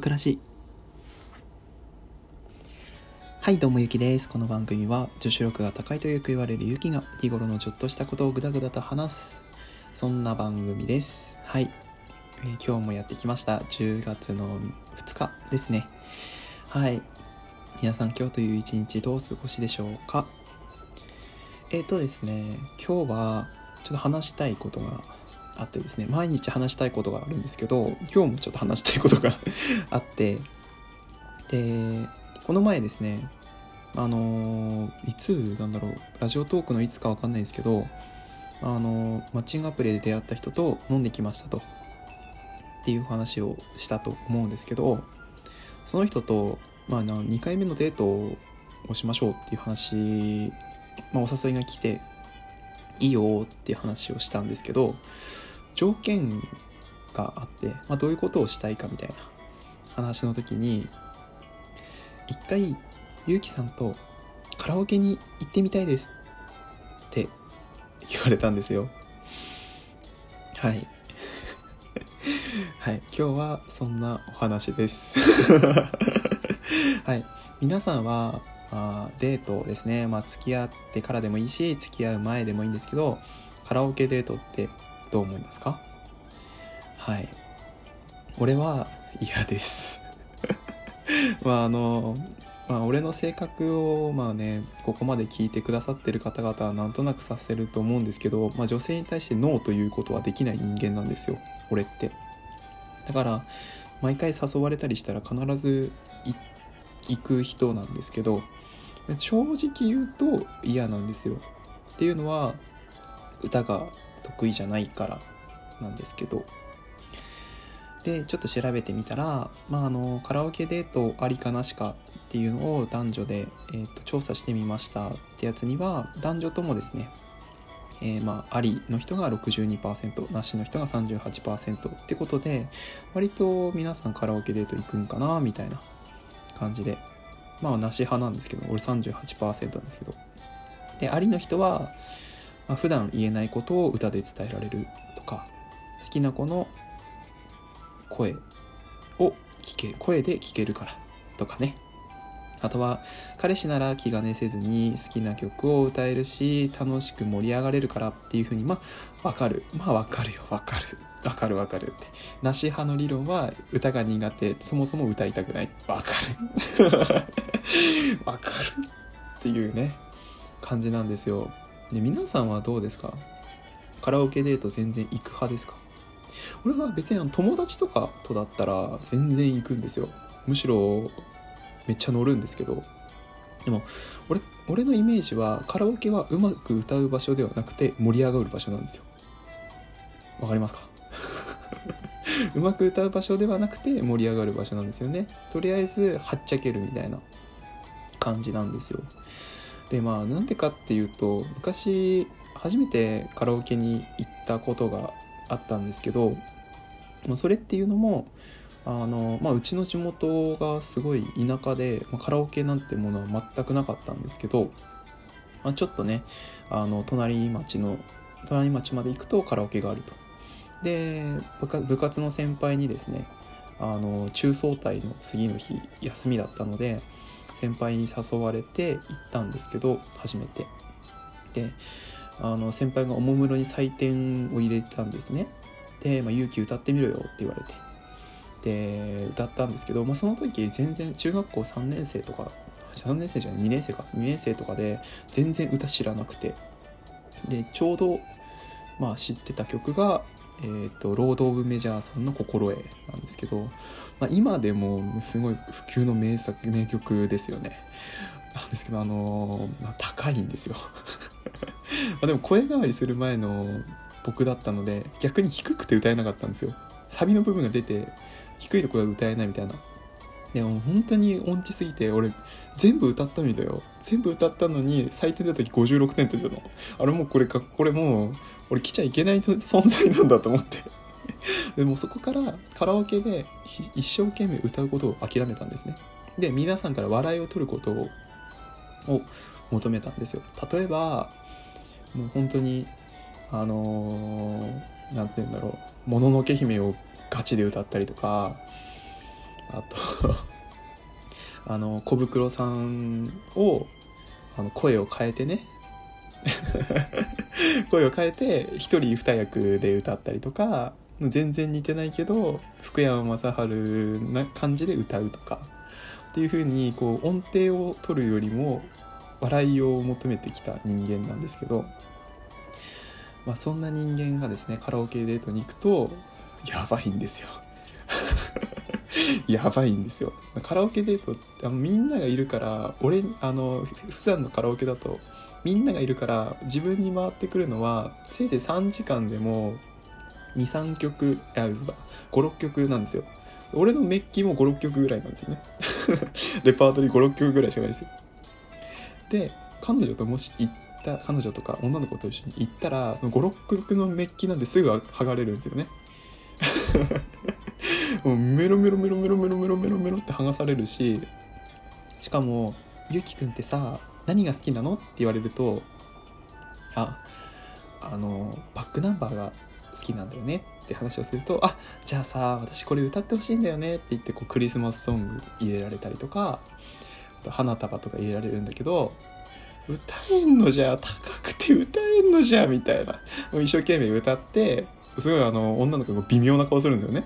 バクらしはいどうもゆきです。この番組は女子力が高いとよく言われるゆきが日頃のちょっとしたことをぐだぐだと話すそんな番組です。はい、えー、今日もやってきました。10月の2日ですね。はい。皆さん今日という一日どうお過ごしでしょうか？えっ、ー、とですね今日はちょっと話したいことがあってですね毎日話したいことがあるんですけど今日もちょっと話したいことが あってでこの前ですねあのいつなんだろうラジオトークのいつかわかんないですけどあのマッチングアプリで出会った人と飲んできましたとっていう話をしたと思うんですけどその人と、まあ、2回目のデートをしましょうっていう話、まあ、お誘いが来ていいよっていう話をしたんですけど条件があって、まあ、どういうことをしたいかみたいな話の時に一回ゆうきさんとカラオケに行ってみたいですって言われたんですよ。はい。はい。今日はそんなお話です。はい。皆さんはあ、デートですね、まあ、付き合ってからでもいいし付き合う前でもいいんですけどカラオケデートってどう思いますか？はい。俺は嫌です。まああのまあ俺の性格をまあねここまで聞いてくださってる方々はなんとなくさせると思うんですけど、まあ、女性に対してノーということはできない人間なんですよ。俺って。だから毎回誘われたりしたら必ず行く人なんですけど正直言うと嫌なんですよ。っていうのは歌が得意じゃないからなんですけど。でちょっと調べてみたら、まあ、あのカラオケデートありかなしかっていうのを男女で、えーと、調査してみましたってやつには男女ともですね、えー、まあ、ありの人が62%なしの人が38%ってことで割と皆さんカラオケデート行くんかなみたいな感じでまあなし派なんですけど俺38%なんですけど。でありの人は、まあ、普段言えないことを歌で伝えられるとか好きな子の声を聞け声で聞けるからとかねあとは彼氏なら気兼ねせずに好きな曲を歌えるし楽しく盛り上がれるからっていうふうにまあわかるまあわかるよわかるわかるわかるって。なし派の理論は歌が苦手。そもそも歌いたくない。わかる。わかる。っていうね、感じなんですよ。で、皆さんはどうですか？カラオケデート全然行く派ですか？俺は別に友達とかとだったら全然行くんですよ。むしろめっちゃ乗るんですけど。でも俺俺のイメージはカラオケはうまく歌う場所ではなくて盛り上がる場所なんですよ。わかりますか？うまく歌う場所ではなくて盛り上がる場所なんですよねとりあえずはっちゃけるみたいな感じなんですよでまあなんでかっていうと昔初めてカラオケに行ったことがあったんですけどそれっていうのもあの、まあ、うちの地元がすごい田舎で、まあ、カラオケなんてものは全くなかったんですけど、まあ、ちょっとねあの隣町の隣町まで行くとカラオケがあると。で部活の先輩にですねあの中早退の次の日休みだったので先輩に誘われて行ったんですけど初めて。であの先輩がおもむろに採点を入れたんですね。で「まあ、勇気歌ってみろよ」って言われて。で歌ったんですけど、まあ、その時全然中学校3年生とか3年生じゃない2年生か。2年生とかで全然歌知らなくて。でちょうどまあ知ってた曲がえーと、ロード・オブ・メジャーさんの「心得」なんですけど、まあ、今でもすごい普及の名作名曲ですよね。なんですけどあのー、まあ、高いんですよ。までも声変わりする前の僕だったので逆に低くて歌えなかったんですよ。サビの部分が出て低いところが歌えないみたいな。でも本当に音痴すぎて俺全部歌ったみたいよ。全部歌ったのに採点出た時56点って出たの。あれもうこれかこれもう俺来ちゃいけない存在なんだと思って。でもそこからカラオケで一生懸命歌うことを諦めたんですね。で皆さんから笑いを取ることを求めたんですよ。例えばもう本当にあの何、ー、て言うんだろう「もののけ姫」をガチで歌ったりとかあと あの小袋さんをあの声を変えてね。声を変えて一人二役で歌ったりとか全然似てないけど福山雅治な感じで歌うとかっていう風にこう音程を取るよりも笑いを求めてきた人間なんですけど、まあ、そんな人間がですねカラオケデートに行くとやばいんですよ。やばいんですよ。カラオケデートってみんながいるから俺あの普段のカラオケだとみんながいるから自分に回ってくるのはせいぜい3時間でも23曲いや嘘だ56曲なんですよ。俺のメッキも56曲ぐらいなんですよね。レパートリー56曲ぐらいしかないですよ。で彼女ともし行った彼女とか女の子と一緒に行ったらその56曲のメッキなんですぐ剥がれるんですよね。もうメロメロメロメロメロメロメロメロって剥がされるししかも「ゆきくんってさ何が好きなの?」って言われると「ああのバックナンバーが好きなんだよね」って話をすると「あじゃあさ私これ歌ってほしいんだよね」って言ってこうクリスマスソング入れられたりとかあと花束とか入れられるんだけど歌えんのじゃ高くて歌えんのじゃみたいな一生懸命歌ってすごいあの女の子が微妙な顔するんですよね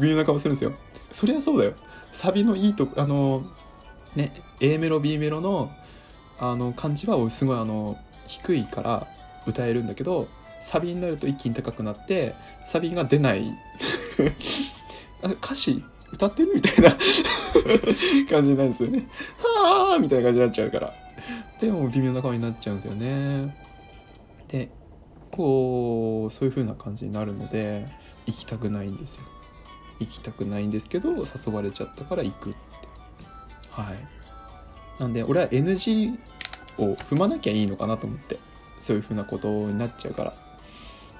微妙な顔するんですよ。そりゃそうだよ。サビのいいとこあのね A メロ B メロのあの感じはすごいあの低いから歌えるんだけどサビになると一気に高くなってサビが出ない。歌詞歌ってるみたいな 感じになるんですよね。はあみたいな感じになっちゃうから。でも微妙な顔になっちゃうんですよね。でこうそういう風な感じになるので行きたくないんですよ。行きたくないんですけど誘われちゃったから行くって。はい。なんで俺は NG を踏まなきゃいいのかなと思ってそういう風なことになっちゃうから。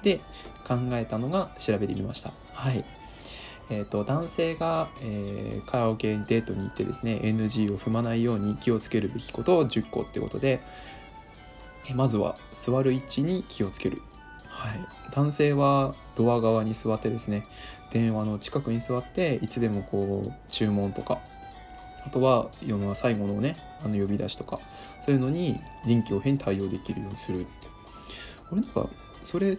で考えたのが調べてみました。はい。えーと、男性が、えー、カラオケデートに行ってですね NG を踏まないように気をつけるべきことを10個ってことで、えまずは座る位置に気をつける、はい、男性はドア側に座ってですね電話の近くに座っていつでもこう注文とかあとは世の最後のねあの呼び出しとかそういうのに臨機応変に対応できるようにするって。俺なんかそれ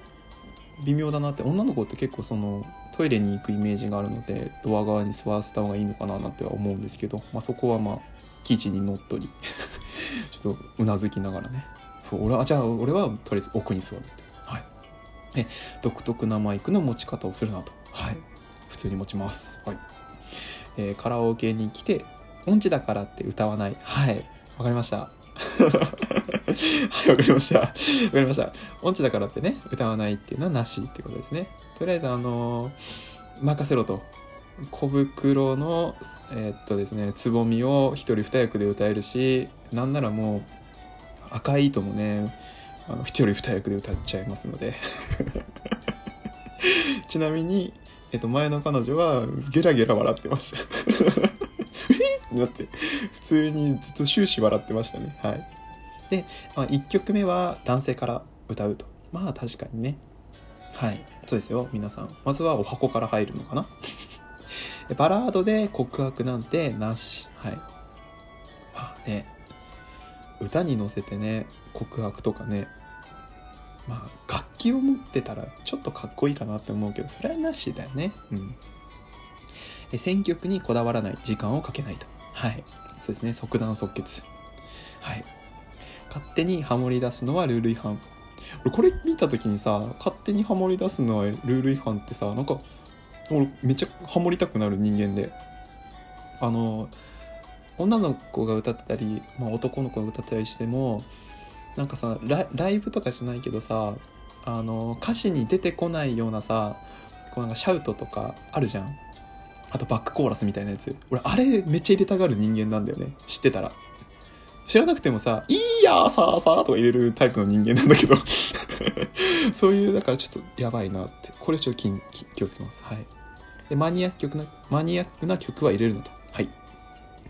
微妙だなって女の子って結構そのトイレに行くイメージがあるのでドア側に座らせた方がいいのかななんては思うんですけど、まあ、そこはまあ記事にのっとり ちょっとうなずきながらね。俺はじゃあ俺はとりあえず奥に座るって。え独特なマイクの持ち方をするなとはい普通に持ちますはい、えー、カラオケに来て音痴だからって歌わないはいわかりました はい、わかりました。わかりました。音痴だからってね、歌わないっていうのはなしっていうことですね。とりあえず、あのー、任せろと。小袋の、えー、っとですね、つぼみを一人二役で歌えるし、なんならもう、赤い糸もね、あの、一人二役で歌っちゃいますので。ちなみに、えっと、前の彼女はゲラゲラ笑ってました。え？なって、普通にずっと終始笑ってましたね。はい。で、まあ、1曲目は男性から歌うと。まあ確かにね。はい。そうですよ、皆さん。まずはお箱から入るのかな？バラードで告白なんてなし。はい。まあね、歌に乗せてね、告白とかね、まあ楽器を持ってたらちょっとかっこいいかなって思うけど、それはなしだよね。うん。え選曲にこだわらない、時間をかけないと。はい。そうですね、即断即決。はい。勝手にハモり出すのはルール違反俺これ見た時にさ勝手にハモり出すのはルール違反ってさなんか俺めっちゃハモりたくなる人間であの女の子が歌ってたり、まあ、男の子が歌ってたりしてもなんかさライブとかじゃないけどさあの歌詞に出てこないようなさこうなんかシャウトとかあるじゃんあとバックコーラスみたいなやつ俺あれめっちゃ入れたがる人間なんだよね知ってたら知らなくてもさ、いいやーさーさーとか入れるタイプの人間なんだけど そういう、だからちょっとやばいなって。これちょっと気をつけます。はい。で、マニアックな、マニアックな曲は入れるのと。はい。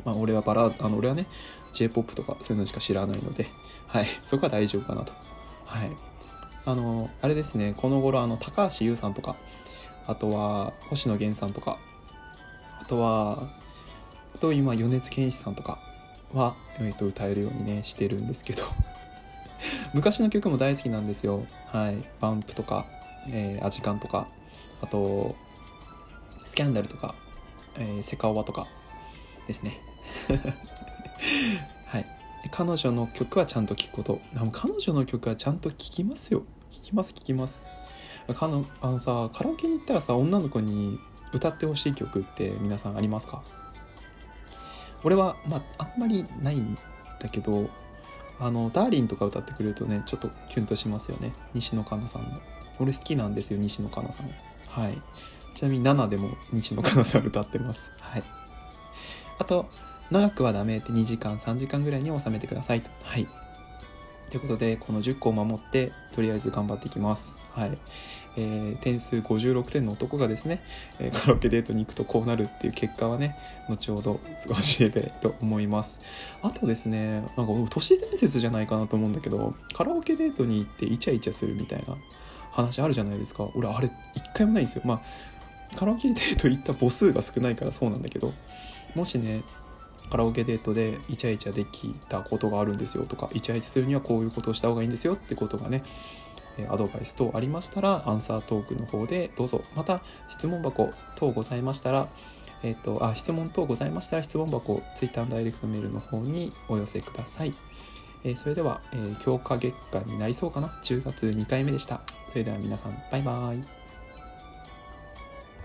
まあ、俺はバラあの、俺はね、J-POP とかそういうのしか知らないので、はい。そこは大丈夫かなと。はい。あの、あれですね、この頃、あの、高橋優さんとか、あとは、星野源さんとか、あとはあと今米津玄師さんとかは、えー、と歌えるようにねしてるんですけど 昔の曲も大好きなんですよはいバンプとか、えー、アジカンとかあとスキャンダルとか、えー、セカオワとかですね はい。彼女の曲はちゃんと聴くこと。彼女の曲はちゃんと聴きますよ。聴きます聴きます。あのあのさカラオケに行ったらさ女の子に歌ってほしい曲って皆さんありますか？俺はまああんまりないんだけどあのダーリンとか歌ってくれるとねちょっとキュンとしますよね。西野カナさんの。俺好きなんですよ西野カナさん。はい。ちなみに7でも西野カナさん歌ってます。はい。あと長くはダメって2時間3時間ぐらいに収めてくださいと。はい。ということでこの10個を守ってとりあえず頑張っていきます。はい。えー、点数56点の男がですね、えー、カラオケデートに行くとこうなるっていう結果はね後ほど教えたいと思います。あとですねなんか都市伝説じゃないかなと思うんだけどカラオケデートに行ってイチャイチャするみたいな話あるじゃないですか。俺あれ一回もないんですよ。まあカラオケデート行った母数が少ないからそうなんだけどもしねカラオケデートでイチャイチャできたことがあるんですよとかイチャイチャするにはこういうことをした方がいいんですよってことがねアドバイス等ありましたらアンサートークの方でどうぞ。また質問箱等ございましたらえっ、とあ質問等ございましたら質問箱 Twitter のダイレクトメールの方にお寄せください、えー、それでは、えー、強化月間になりそうかな？10月2回目でした。それでは皆さんバイバイ。